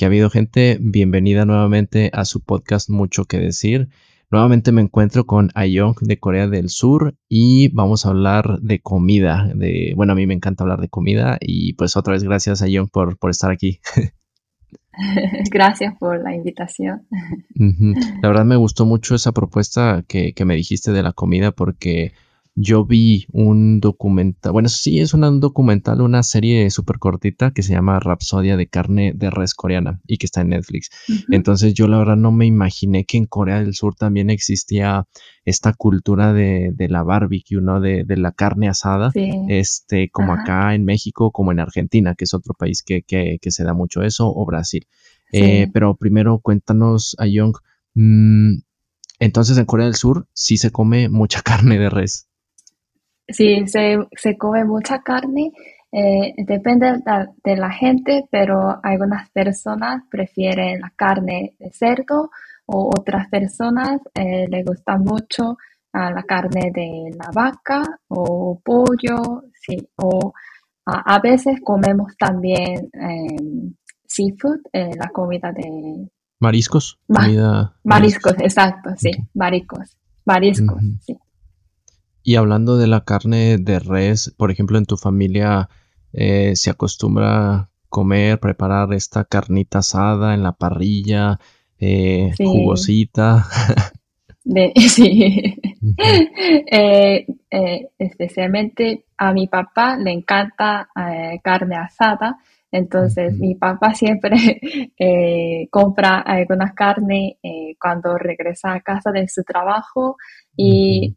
que ha habido gente. Bienvenida nuevamente a su podcast Mucho que decir. Nuevamente me encuentro con Ayong de Corea del Sur y vamos a hablar de comida. De, bueno, a mí me encanta hablar de comida y pues otra vez gracias Ayong por, por estar aquí. Gracias por la invitación. La verdad me gustó mucho esa propuesta que, que me dijiste de la comida porque yo vi un documental, bueno, sí, es un documental, una serie súper cortita que se llama Rapsodia de carne de res coreana y que está en Netflix. Entonces yo la verdad no me imaginé que en Corea del Sur también existía esta cultura de, la barbecue, ¿no? De, la carne asada, este, como acá en México, como en Argentina, que es otro país que, se da mucho eso, o Brasil. Eh, pero primero cuéntanos, Ayong, mm, entonces en Corea del Sur sí se come mucha carne de res. Sí, se, se come mucha carne, eh, depende de la, gente, pero algunas personas prefieren la carne de cerdo o otras personas eh, les gusta mucho ah, la carne de la vaca o pollo, sí, o a veces comemos también em, seafood, eh, la comida de... Mariscos. mariscos, exacto, sí, mariscos, mariscos, sí. Y hablando de la carne de res, por ejemplo, en tu familia eh, se acostumbra comer, preparar esta carnita asada en la parrilla, eh, jugosita. sí. Eh, especialmente a mi papá le encanta carne asada, entonces mi papá siempre compra algunas carne cuando regresa a casa de su trabajo y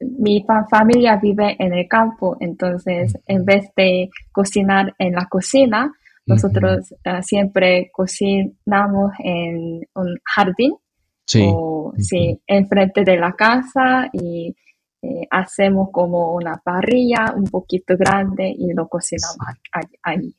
mi familia vive en el campo, entonces en vez de cocinar en la cocina, nosotros eh, siempre cocinamos en un jardín sí. o sí, enfrente de la casa y eh, hacemos como una parrilla un poquito grande y lo cocinamos ahí.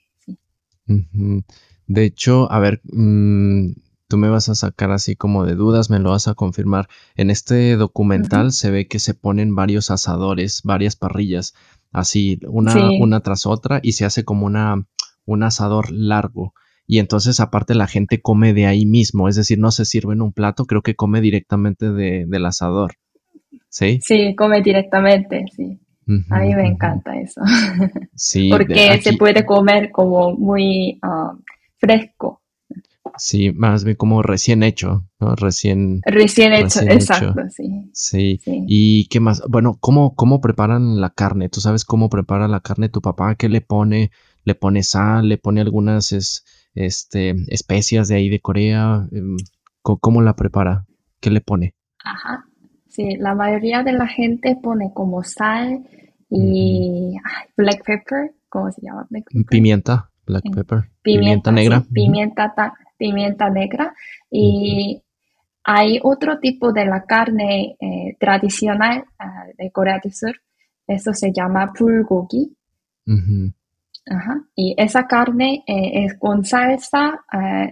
De hecho, a ver, mm, tú me vas a sacar así como de dudas, me lo vas a confirmar. En este documental se ve que se ponen varios asadores, varias parrillas, así una, una tras otra y se hace como una, un asador largo. Y entonces aparte la gente come de ahí mismo, es decir, no se sirve en un plato, creo que come directamente de, del asador. ¿Sí? Sí, come directamente, sí. a mí me encanta eso. Sí. Porque se puede comer como muy ah, fresco. Sí, más bien como recién hecho, ¿no? Recién. Recién hecho, exacto, sí. sí. ¿Y qué más? Bueno, ¿cómo, ¿cómo preparan la carne? ¿Tú sabes cómo prepara la carne tu papá? ¿Qué le pone? ¿Le pone sal? ¿Le pone algunas este, especias de ahí de Corea? Em, ¿Cómo la prepara? ¿Qué le pone? Ajá. Sí, la mayoría de la gente pone como sal y black pepper, ¿cómo se llama? Pimienta, black pepper. Pimienta, negra. pimienta, pimienta negra y hay otro tipo de la carne eh, tradicional eh, de Corea del Sur, eso se llama bulgogi. Y esa carne eh, es con salsa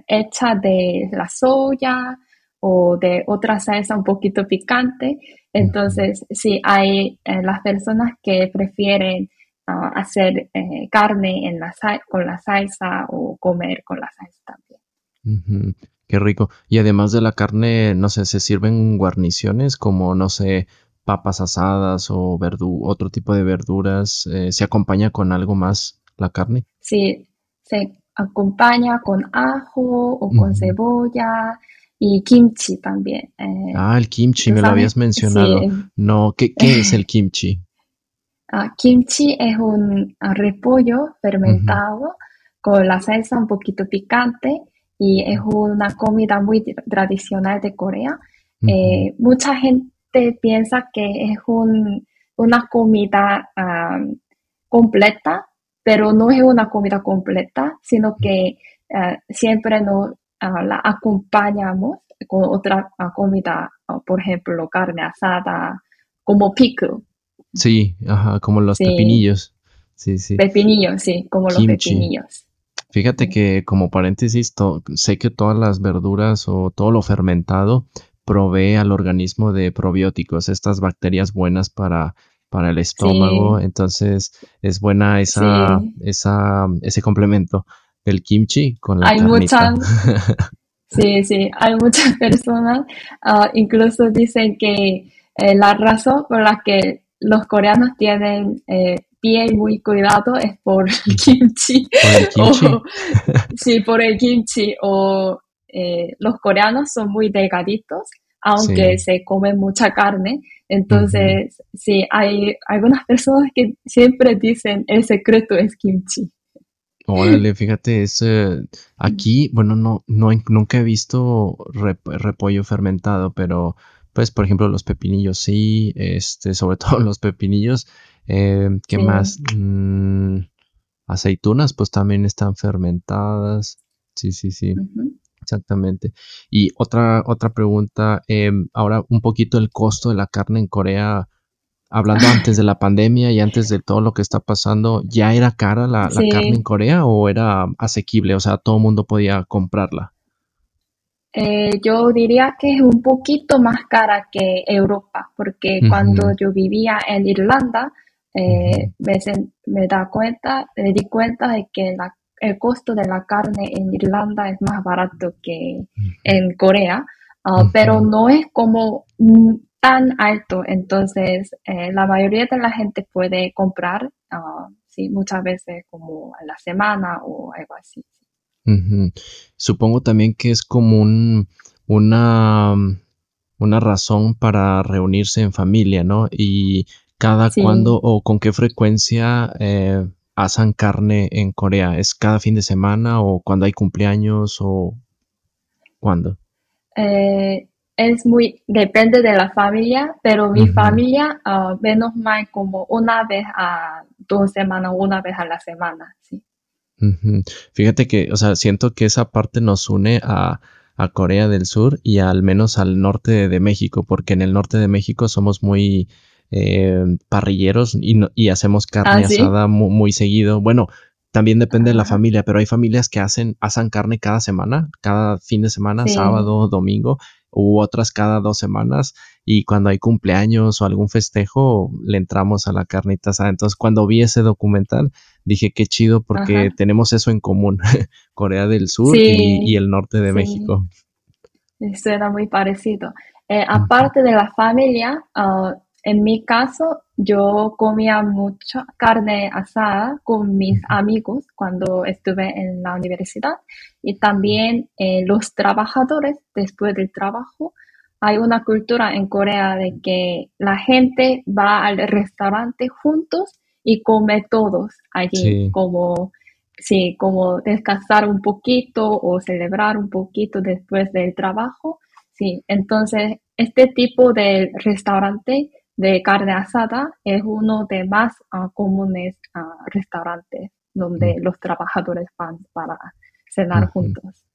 hecha de la soya o de otra salsa un poquito picante. Entonces, sí, hay las personas que prefieren ah, hacer carne en la con la salsa o comer con la salsa también. Qué rico. Y además de la carne, no sé, se sirven guarniciones como, no sé, papas asadas o otro tipo de verduras. Eh, ¿Se acompaña con algo más la carne? Sí, se acompaña con ajo o con cebolla y kimchi también. Eh, ah, el kimchi, me lo habías mencionado. No, ¿qué, es el kimchi? Ah, kimchi es un repollo fermentado con la salsa un poquito picante y es una comida muy tradicional de Corea. Eh, mucha gente piensa que es una comida completa, pero no es una comida completa, sino que eh, siempre nos ah, la acompañamos con otra ah, comida, ah, por ejemplo, carne asada, como pico. Sí, ajá, como los pepinillos. Sí, sí. Pepinillos, sí, como los pepinillos. Fíjate que como paréntesis, sé que todas las verduras o todo lo fermentado provee al organismo de probióticos, estas bacterias buenas para, para el estómago, entonces es buena esa, esa, ese complemento. el kimchi con la hay carnita. muchas, sí, sí, hay muchas personas, ah, incluso dicen que eh, la razón por la que los coreanos tienen eh, piel muy cuidado es por el kimchi. ¿Por el kimchi? O- sí, por el kimchi. O eh, los coreanos son muy delgaditos, aunque Sí. se come mucha carne. Entonces, sí, hay algunas personas que siempre dicen el secreto es kimchi. Órale, fíjate, es, eh, aquí, bueno, no, no, nunca he visto rep- repollo fermentado, pero pues, por ejemplo, los pepinillos sí, este, sobre todo los pepinillos, eh, ¿qué Sí. más? Mm, aceitunas, pues también están fermentadas. Sí, sí, sí, exactamente. Y otra, otra pregunta, em, ahora un poquito el costo de la carne en Corea. Hablando antes de la pandemia y antes de todo lo que está pasando, ¿ya era cara la, carne en Corea o era asequible? O sea, todo el mundo podía comprarla. Eh, yo diría que es un poquito más cara que Europa, porque cuando yo vivía en Irlanda, eh, me, da cuenta, me di cuenta de que la- el costo de la carne en Irlanda es más barato que en Corea, ah, pero no es como tan alto, entonces eh, la mayoría de la gente puede comprar, ah, sí, muchas veces como a la semana o algo así. Supongo también que es como un, una, una razón para reunirse en familia, ¿no? Y cada Sí. cuándo o con qué frecuencia eh, asan carne en Corea. ¿Es cada fin de semana o cuando hay cumpleaños o cuándo? Eh, es muy, depende de la familia, pero mi familia, ah, menos mal como una vez a dos semanas, una vez a la semana, sí. Fíjate que, o sea, siento que esa parte nos une a, a Corea del Sur y al menos al norte de, de México, porque en el norte de México somos muy eh, parrilleros y, no- y hacemos carne ¿Ah, sí? asada mu- muy, seguido. Bueno, también depende de la Ah. familia, pero hay familias que hacen, asan carne cada semana, cada fin de semana, Sí. sábado, domingo, u otras cada dos semanas. Y cuando hay cumpleaños o algún festejo, le entramos a la carnita asada. Entonces, cuando vi ese documental, dije qué chido porque Ajá. tenemos eso en común, Corea del Sur y, Sí, y el norte de. México. Suena muy parecido. Eh, aparte de la familia, ah, en mi caso, yo comía mucha carne asada con mis amigos cuando estuve en la universidad y también eh, los trabajadores después del trabajo. Hay una cultura en Corea de que la gente va al restaurante juntos y come todos allí, Sí. como, sí, como descansar un poquito o celebrar un poquito después del trabajo. Sí, entonces este tipo de restaurante de carne asada es uno de más ah, comunes ah, restaurantes donde Mm. los trabajadores van para cenar juntos.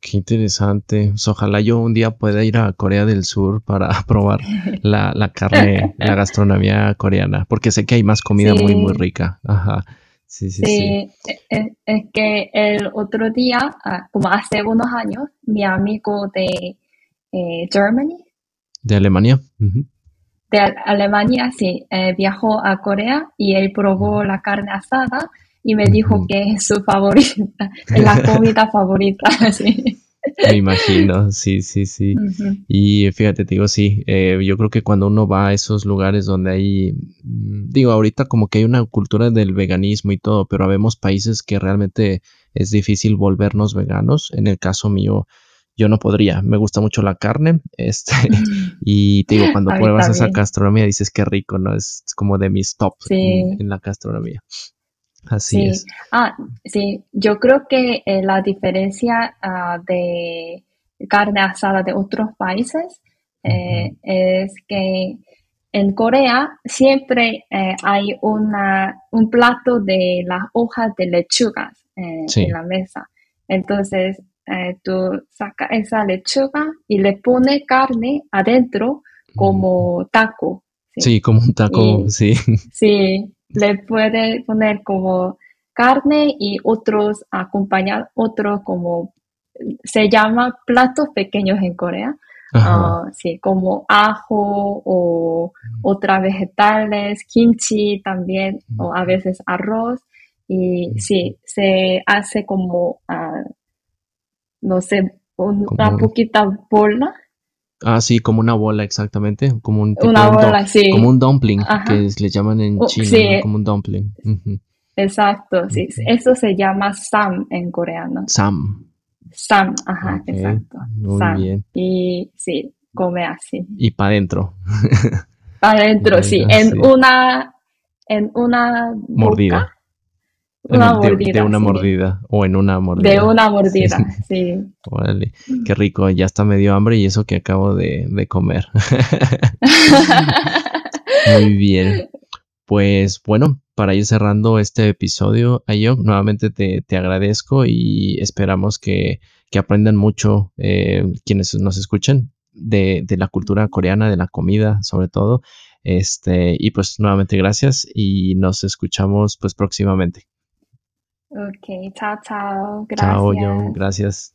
Qué interesante. Pues, ojalá yo un día pueda ir a Corea del Sur para probar la, la carne, la gastronomía coreana, porque sé que hay más comida muy, muy rica. Ajá. Sí, sí, sí. Sí, es, que el otro día, ah, como hace unos años, mi amigo de eh, Germany, ¿De Alemania? De Ale- Alemania, sí, eh, viajó a Corea y él probó la carne asada y me dijo que es su favorita, es la comida favorita, sí. Me imagino, sí, sí, sí. Y fíjate, te digo, sí, eh, yo creo que cuando uno va a esos lugares donde hay, mm, digo, ahorita como que hay una cultura del veganismo y todo, pero habemos países que realmente es difícil volvernos veganos. En el caso mío, yo no podría. Me gusta mucho la carne, este, y te digo, cuando A pruebas esa gastronomía dices qué rico, ¿no? Es como de mis top Sí. en, en la gastronomía. Así Sí, es. ah, sí, yo creo que eh, la diferencia ah, de carne asada de otros países eh, es que en Corea siempre eh, hay una, un plato de las hojas de lechugas eh, Sí. en la mesa. Entonces, eh, tú sacas esa lechuga y le pones carne adentro como taco. ¿sí? Sí, como un taco, Y- sí. Sí, le puede poner como carne y otros acompañar, otros como se llama platos pequeños en Corea. Ah, sí, como ajo o otras vegetales, kimchi también, o a veces arroz. Y sí, se hace como, ah, no sé, una poquita bola. Ah, sí, como una bola, exactamente. Como un una bola, sí. Como un dumpling, que le llaman en oh, China, como un dumpling. Exacto, sí. Eso se llama sam en coreano. Sam. Sam, ajá, exacto. Muy bien. Y sí, come así. Y para adentro. Para adentro, sí. En una, en una mordida. Una mordida. De, una mordida. O en una mordida. De una mordida, sí. Órale, qué rico. Ya está medio hambre y eso que acabo de, de comer. Muy bien. Pues bueno, para ir cerrando este episodio, Ayok, nuevamente te, te agradezco y esperamos que, que aprendan mucho eh, quienes nos escuchen de, de, la cultura coreana, de la comida sobre todo. Este, y pues nuevamente gracias y nos escuchamos pues próximamente. Ok, chao, chao. Gracias. Chao, John. Gracias.